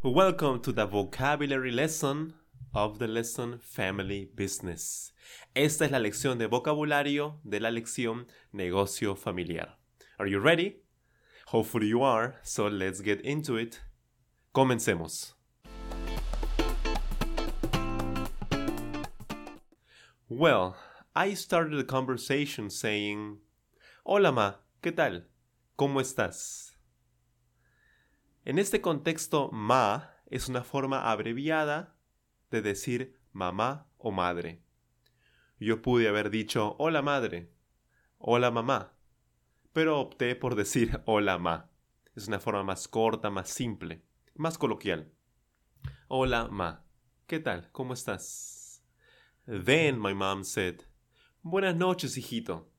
Welcome to the vocabulary lesson of the lesson Family Business. Esta es la lección de vocabulario de la lección Negocio Familiar. Are you ready? Hopefully you are, so let's get into it. Comencemos. Well, I started the conversation saying, Hola ma, ¿qué tal? ¿Cómo estás? En este contexto, ma es una forma abreviada de decir mamá o madre. Yo pude haber dicho hola madre, hola mamá, pero opté por decir hola ma. Es una forma más corta, más simple, más coloquial. Hola ma, ¿qué tal? ¿Cómo estás? Then my mom said, Buenas noches, hijito.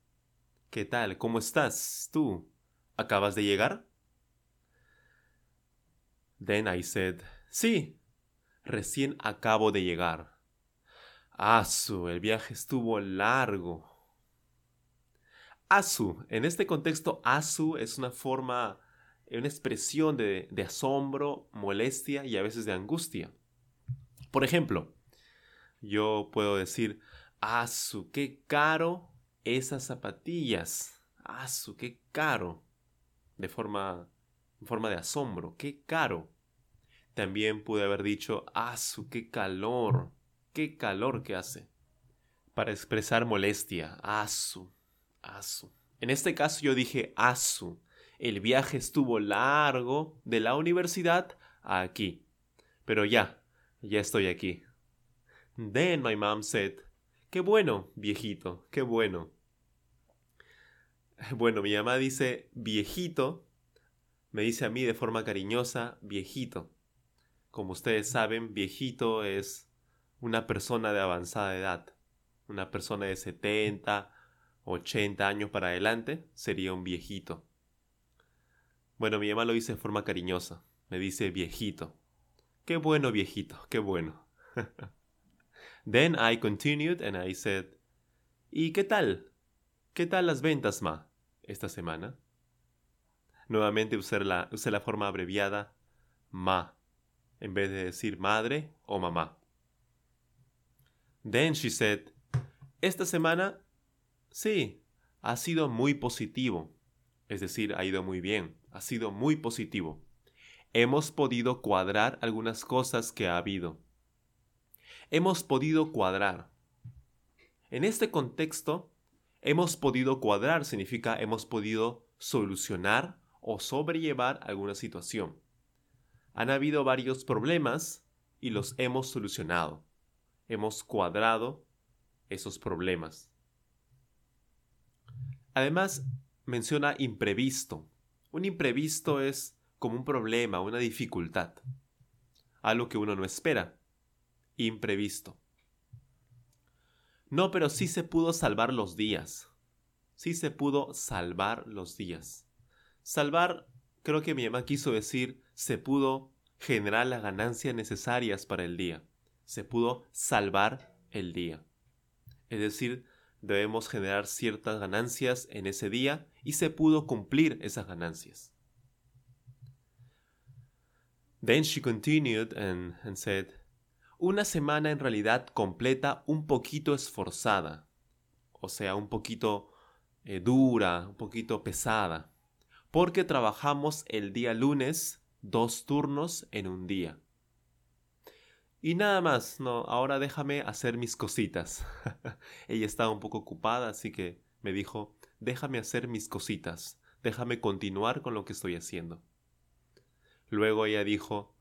¿Qué tal? ¿Cómo estás? ¿Tú? ¿Acabas de llegar? Then I said, Sí, recién acabo de llegar. Asu, el viaje estuvo largo. Asu, en este contexto, asu es una forma, una expresión de, de asombro, molestia y a veces de angustia. Por ejemplo, yo puedo decir, ¡asu! ¡Qué caro esas zapatillas! ¡asu! ¡Qué caro! De forma, en forma de asombro, ¡qué caro! También pude haber dicho, ¡asu! ¡Qué calor! ¡Qué calor que hace! Para expresar molestia, ¡asu! ¡asu! En este caso yo dije, ¡asu! El viaje estuvo largo de la universidad a aquí. Pero ya, ya estoy aquí. Then my mom said, Qué bueno, viejito, qué bueno. Bueno, mi mamá dice viejito, me dice a mí de forma cariñosa viejito. Como ustedes saben, viejito es una persona de avanzada edad. Una persona de 70, 80 años para adelante sería un viejito. Bueno, mi mamá lo dice de forma cariñosa. Me dice viejito. Qué bueno, viejito, qué bueno. Then I continued and I said, ¿Y qué tal? ¿Qué tal las ventas, ma, esta semana? Nuevamente usé la, la forma abreviada ma, en vez de decir madre o mamá. Then she said, esta semana, sí, ha sido muy positivo. Es decir, ha ido muy bien, ha sido muy positivo. Hemos podido cuadrar algunas cosas que ha habido hemos podido cuadrar. En este contexto, hemos podido cuadrar significa hemos podido solucionar o sobrellevar alguna situación. Han habido varios problemas y los hemos solucionado. Hemos cuadrado esos problemas. Además, menciona imprevisto. Un imprevisto es como un problema, una dificultad, algo que uno no espera imprevisto. No, pero sí se pudo salvar los días. Sí se pudo salvar los días. Salvar, creo que mi mamá quiso decir, se pudo generar las ganancias necesarias para el día. Se pudo salvar el día. Es decir, debemos generar ciertas ganancias en ese día y se pudo cumplir esas ganancias. Then she continued and, said, una semana en realidad completa un poquito esforzada, o sea, un poquito eh, dura, un poquito pesada, porque trabajamos el día lunes dos turnos en un día. Y nada más, no, ahora déjame hacer mis cositas. Ella estaba un poco ocupada, así que me dijo, déjame hacer mis cositas, déjame continuar con lo que estoy haciendo. Luego ella dijo,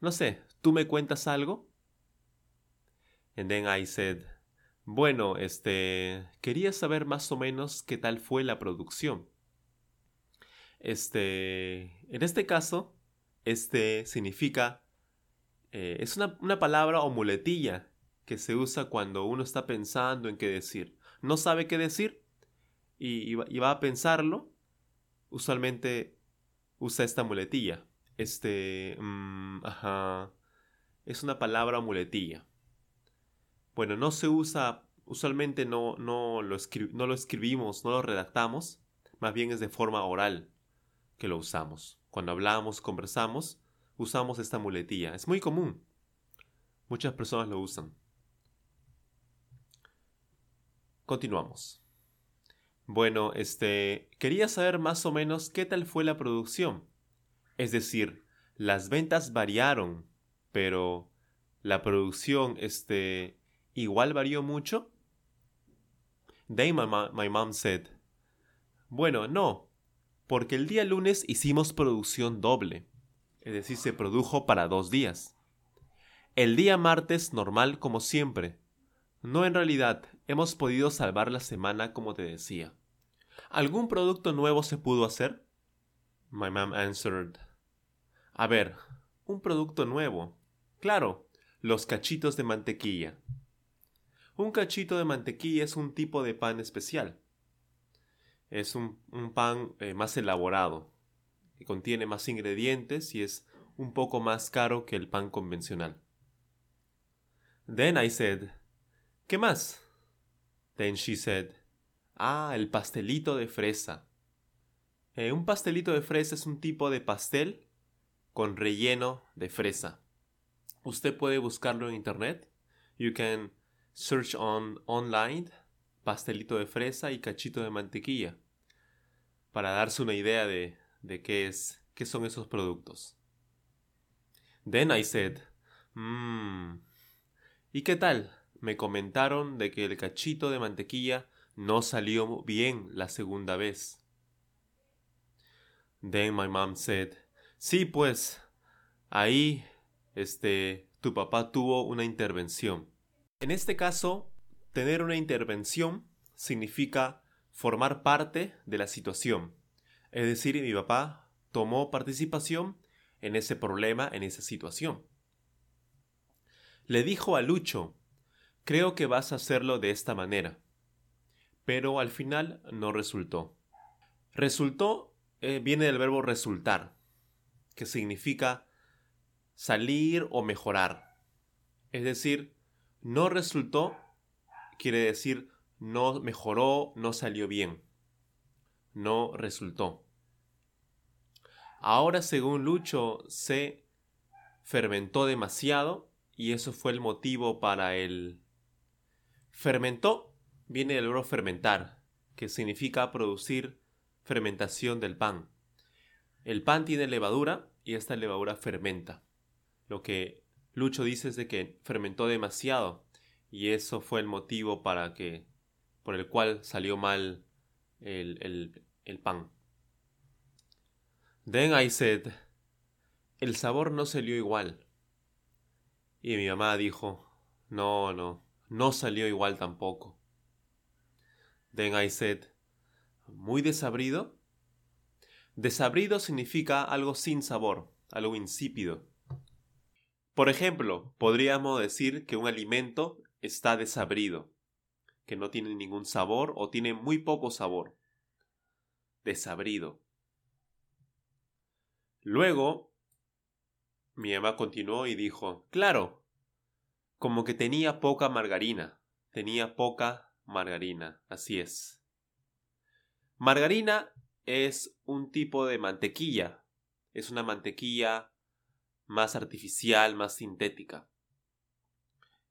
no sé, ¿tú me cuentas algo? And then I said, bueno, este, quería saber más o menos qué tal fue la producción. Este, en este caso, este significa, eh, es una, una palabra o muletilla que se usa cuando uno está pensando en qué decir. No sabe qué decir y, va a pensarlo. Usualmente usa esta muletilla. Este, mm, ajá, es una palabra o muletilla. Bueno, no se usa, usualmente no, no, lo no lo escribimos, no lo redactamos, más bien es de forma oral que lo usamos. Cuando hablamos, conversamos, usamos esta muletilla. Es muy común. Muchas personas lo usan. Continuamos. Bueno, este, quería saber más o menos qué tal fue la producción. Es decir, las ventas variaron, pero la producción, este, igual varió mucho. Then my, mom said, bueno, no, porque el día lunes hicimos producción doble, es decir, se produjo para dos días. El día martes normal como siempre. No en realidad, hemos podido salvar la semana como te decía. ¿Algún producto nuevo se pudo hacer? My mom answered. A ver, un producto nuevo. Claro, los cachitos de mantequilla. Un cachito de mantequilla es un tipo de pan especial. Es un, pan eh, más elaborado, que contiene más ingredientes y es un poco más caro que el pan convencional. Then I said, ¿qué más? Then she said, Ah, el pastelito de fresa. Eh, un pastelito de fresa es un tipo de pastel con relleno de fresa. Usted puede buscarlo en internet. You can search on online pastelito de fresa y cachito de mantequilla para darse una idea de, de qué es qué son esos productos. Then I said, mmm, ¿y qué tal? me comentaron de que el cachito de mantequilla no salió bien la segunda vez. Then my mom said, sí, pues, ahí, este, tu papá tuvo una intervención. En este caso, tener una intervención significa formar parte de la situación. Es decir, mi papá tomó participación en ese problema, en esa situación. Le dijo a Lucho, Creo que vas a hacerlo de esta manera. Pero al final no resultó. Resultó eh, viene del verbo resultar, que significa salir o mejorar. Es decir, no resultó quiere decir no mejoró, no salió bien. No resultó. Ahora, según Lucho, se fermentó demasiado y eso fue el motivo para el Fermentó viene del verbo fermentar, que significa producir fermentación del pan. El pan tiene levadura y esta levadura fermenta. Lo que Lucho dice es de que fermentó demasiado y eso fue el motivo para que por el cual salió mal el, el, el pan. Then I said, el sabor no salió igual. Y mi mamá dijo, no, no, no salió igual tampoco. Then I said, ¿muy desabrido? Desabrido significa algo sin sabor, algo insípido. Por ejemplo, podríamos decir que un alimento está desabrido, que no tiene ningún sabor o tiene muy poco sabor. Desabrido. Luego, mi mamá continuó y dijo, claro, como que tenía poca margarina. Tenía poca margarina, así es. Margarina es un tipo de mantequilla. Es una mantequilla más artificial, más sintética.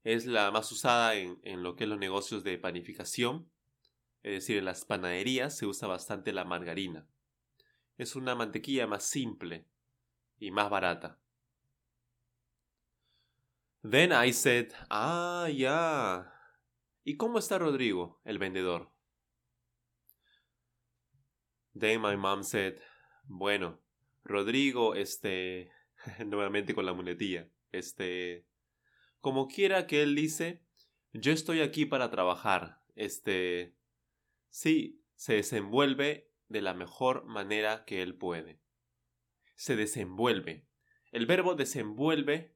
Es la más usada en, en lo que es los negocios de panificación. Es decir, en las panaderías se usa bastante la margarina. Es una mantequilla más simple y más barata. Then I said, ah, ya. ¿Y cómo está Rodrigo, el vendedor? Then my mom said, bueno, Rodrigo, este, nuevamente con la muletilla, este, como quiera que él dice, yo estoy aquí para trabajar, este, sí, se desenvuelve de la mejor manera que él puede. Se desenvuelve. El verbo desenvuelve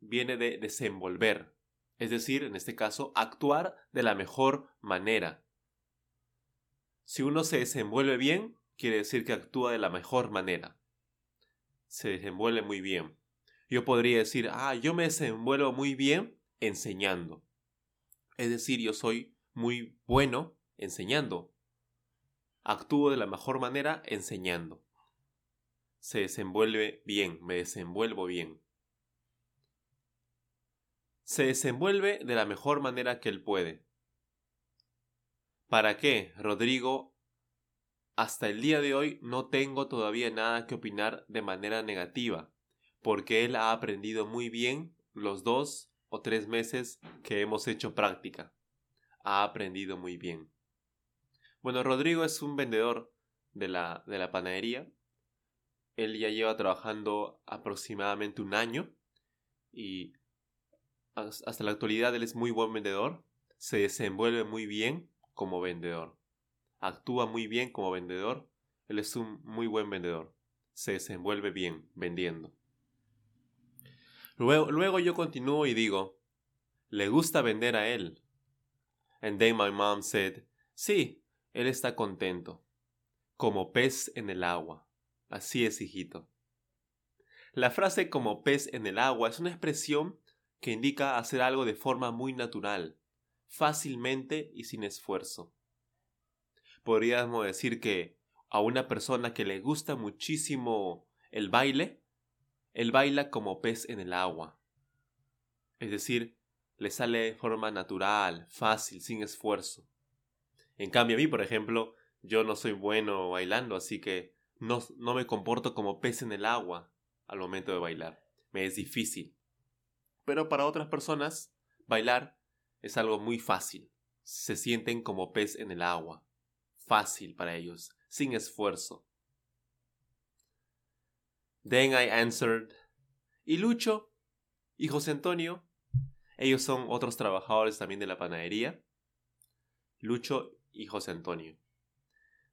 viene de desenvolver, es decir, en este caso, actuar de la mejor manera. Si uno se desenvuelve bien, quiere decir que actúa de la mejor manera. Se desenvuelve muy bien. Yo podría decir, ah, yo me desenvuelvo muy bien enseñando. Es decir, yo soy muy bueno enseñando. Actúo de la mejor manera enseñando. Se desenvuelve bien, me desenvuelvo bien. Se desenvuelve de la mejor manera que él puede. ¿Para qué, Rodrigo? Hasta el día de hoy no tengo todavía nada que opinar de manera negativa, porque él ha aprendido muy bien los dos o tres meses que hemos hecho práctica. Ha aprendido muy bien. Bueno, Rodrigo es un vendedor de la, de la panadería. Él ya lleva trabajando aproximadamente un año y hasta la actualidad él es muy buen vendedor, se desenvuelve muy bien como vendedor, actúa muy bien como vendedor, él es un muy buen vendedor, se desenvuelve bien vendiendo. Luego, yo continúo y digo, le gusta vender a él. And then my mom said, sí, él está contento, como pez en el agua. Así es, hijito. La frase como pez en el agua es una expresión que indica hacer algo de forma muy natural, fácilmente y sin esfuerzo. Podríamos decir que a una persona que le gusta muchísimo el baile, él baila como pez en el agua. Es decir, le sale de forma natural, fácil, sin esfuerzo. En cambio a mí, por ejemplo, yo no soy bueno bailando, así que no, no me comporto como pez en el agua al momento de bailar. Me es difícil. Pero para otras personas, bailar es algo muy fácil. Se sienten como pez en el agua. Fácil para ellos, sin esfuerzo. Then I answered, ¿y Lucho? ¿Y José Antonio? Ellos son otros trabajadores también de la panadería. Lucho y José Antonio.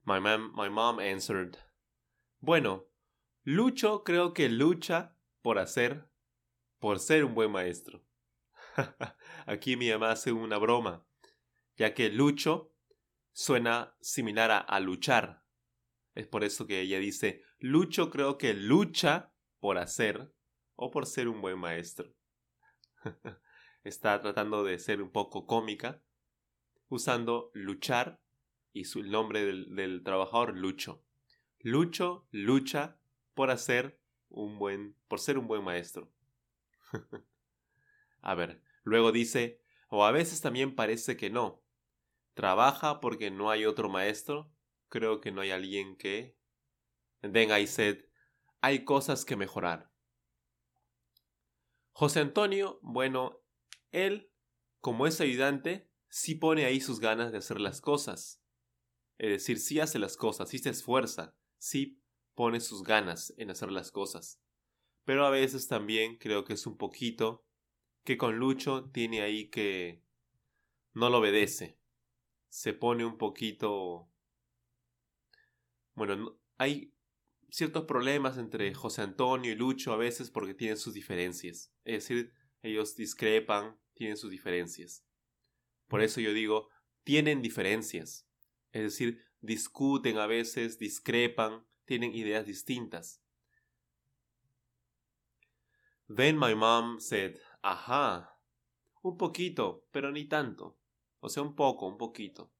My mom, my mom answered. Bueno, Lucho creo que lucha por hacer, por ser un buen maestro. Aquí mi mamá hace una broma, ya que Lucho suena similar a, a luchar. Es por eso que ella dice, Lucho creo que lucha por hacer o por ser un buen maestro. Está tratando de ser un poco cómica, usando luchar y su, nombre del, del trabajador Lucho. Lucho lucha por hacer un buen, por ser un buen maestro. a ver, luego dice, o a veces también parece que no. Trabaja porque no hay otro maestro. Creo que no hay alguien que. Then I said, hay cosas que mejorar. José Antonio, bueno, él, como es ayudante, sí pone ahí sus ganas de hacer las cosas. Es decir, sí hace las cosas, sí se esfuerza, sí pone sus ganas en hacer las cosas. Pero a veces también creo que es un poquito que con Lucho tiene ahí que no lo obedece. Se pone un poquito... Bueno, hay ciertos problemas entre José Antonio y Lucho a veces porque tienen sus diferencias. Es decir, ellos discrepan, tienen sus diferencias. Por eso yo digo, tienen diferencias. Es decir, discuten a veces, discrepan, tienen ideas distintas. Then my mom said, ajá, un poquito, pero ni tanto. O sea, un poco, un poquito.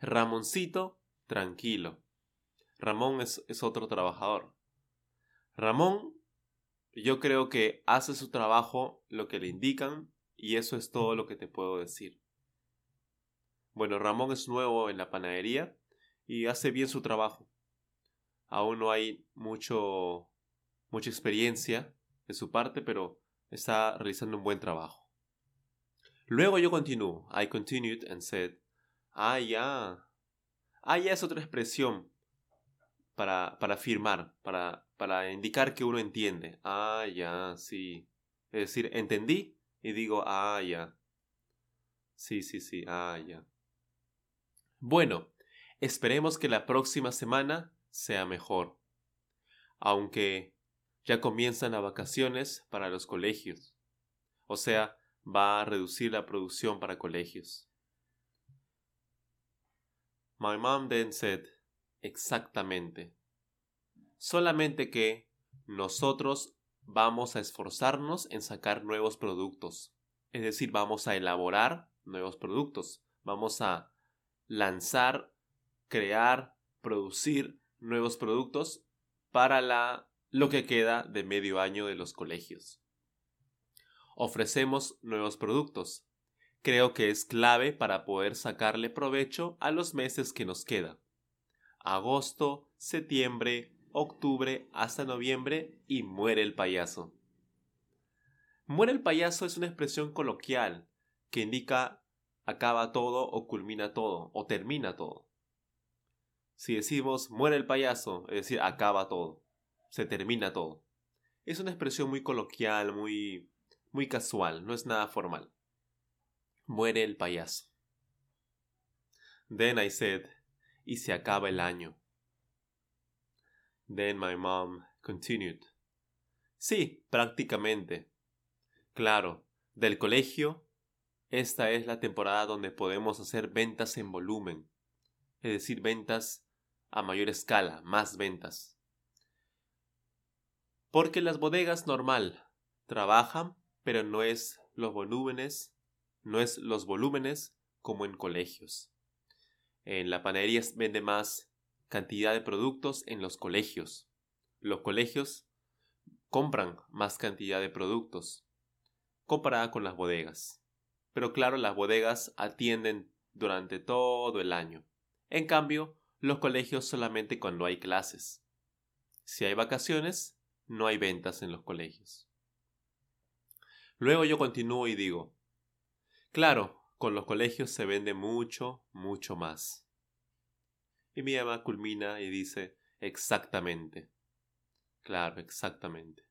Ramoncito, tranquilo. Ramón es, es otro trabajador. Ramón, yo creo que hace su trabajo lo que le indican y eso es todo lo que te puedo decir. Bueno, Ramón es nuevo en la panadería y hace bien su trabajo. Aún no hay mucho mucha experiencia de su parte, pero está realizando un buen trabajo. Luego yo continúo. I continued and said, ah, ya. Ah, ya es otra expresión para, para afirmar, para, para indicar que uno entiende. Ah, ya, sí. Es decir, entendí y digo, ah, ya. Sí, sí, sí, ah, ya. Bueno, esperemos que la próxima semana sea mejor. Aunque ya comienzan las vacaciones para los colegios. O sea, va a reducir la producción para colegios. My mom then said, exactamente. Solamente que nosotros vamos a esforzarnos en sacar nuevos productos. Es decir, vamos a elaborar nuevos productos. Vamos a lanzar, crear, producir nuevos productos para la, lo que queda de medio año de los colegios. Ofrecemos nuevos productos. Creo que es clave para poder sacarle provecho a los meses que nos queda. Agosto, septiembre, octubre hasta noviembre y muere el payaso. Muere el payaso es una expresión coloquial que indica acaba todo o culmina todo o termina todo. Si decimos muere el payaso, es decir, acaba todo, se termina todo. Es una expresión muy coloquial, muy muy casual, no es nada formal. Muere el payaso. Then I said, y se acaba el año. Then my mom continued. Sí, prácticamente. Claro, del colegio esta es la temporada donde podemos hacer ventas en volumen, es decir, ventas a mayor escala, más ventas. Porque las bodegas normal trabajan, pero no es los volúmenes, no es los volúmenes como en colegios. En la panadería vende más cantidad de productos en los colegios. Los colegios compran más cantidad de productos comparada con las bodegas pero claro, las bodegas atienden durante todo el año. En cambio, los colegios solamente cuando hay clases. Si hay vacaciones, no hay ventas en los colegios. Luego yo continúo y digo, claro, con los colegios se vende mucho, mucho más. Y mi ama culmina y dice, exactamente. Claro, exactamente.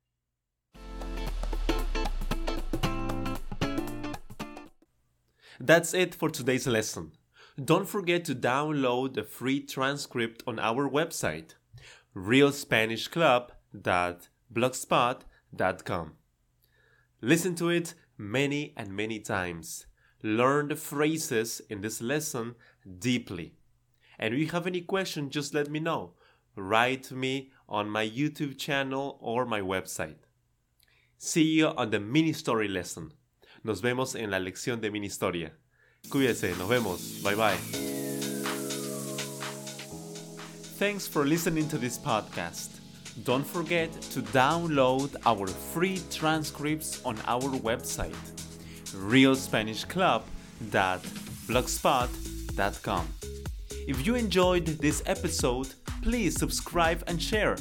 That's it for today's lesson. Don't forget to download the free transcript on our website, realspanishclub.blogspot.com. Listen to it many and many times. Learn the phrases in this lesson deeply. And if you have any questions, just let me know. Write to me on my YouTube channel or my website. See you on the mini story lesson. Nos vemos en la lección de mini historia. Cuídese, nos vemos. Bye bye. Thanks for listening to this podcast. Don't forget to download our free transcripts on our website, realspanishclub.blogspot.com. If you enjoyed this episode, please subscribe and share.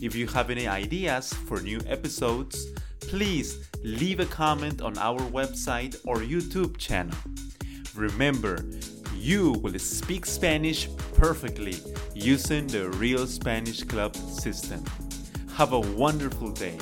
If you have any ideas for new episodes, please leave a comment on our website or YouTube channel. Remember, you will speak Spanish perfectly using the Real Spanish Club system. Have a wonderful day.